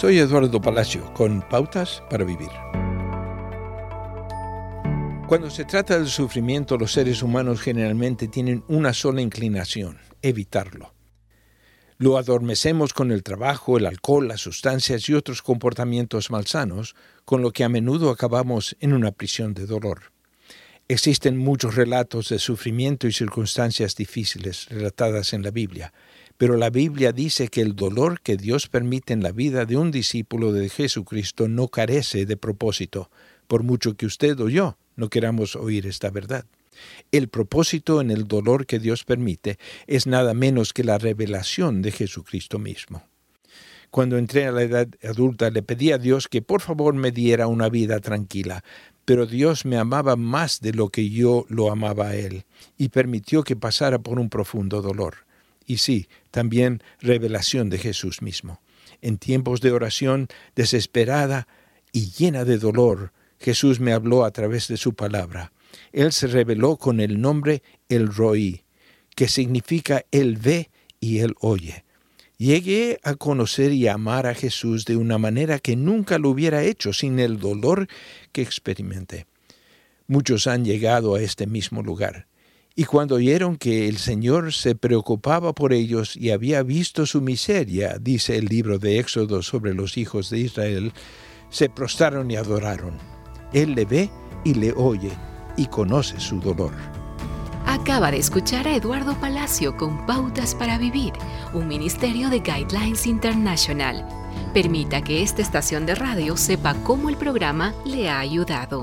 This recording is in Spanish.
Soy Eduardo Palacio con Pautas para Vivir. Cuando se trata del sufrimiento, los seres humanos generalmente tienen una sola inclinación, evitarlo. Lo adormecemos con el trabajo, el alcohol, las sustancias y otros comportamientos malsanos, con lo que a menudo acabamos en una prisión de dolor. Existen muchos relatos de sufrimiento y circunstancias difíciles relatadas en la Biblia, pero la Biblia dice que el dolor que Dios permite en la vida de un discípulo de Jesucristo no carece de propósito, por mucho que usted o yo no queramos oír esta verdad. El propósito en el dolor que Dios permite es nada menos que la revelación de Jesucristo mismo. Cuando entré a la edad adulta le pedí a Dios que por favor me diera una vida tranquila, pero Dios me amaba más de lo que yo lo amaba a Él, y permitió que pasara por un profundo dolor y sí, también revelación de Jesús mismo. En tiempos de oración desesperada y llena de dolor, Jesús me habló a través de su palabra. Él se reveló con el nombre El Roí, que significa Él ve y Él oye. Llegué a conocer y amar a Jesús de una manera que nunca lo hubiera hecho sin el dolor que experimenté. Muchos han llegado a este mismo lugar. Y cuando oyeron que el Señor se preocupaba por ellos y había visto su miseria, dice el libro de Éxodo sobre los hijos de Israel, se prostraron y adoraron. Él le ve y le oye y conoce su dolor. Acaba de escuchar a Eduardo Palacio con Pautas para Vivir, un ministerio de Guidelines International. Permita que esta estación de radio sepa cómo el programa le ha ayudado.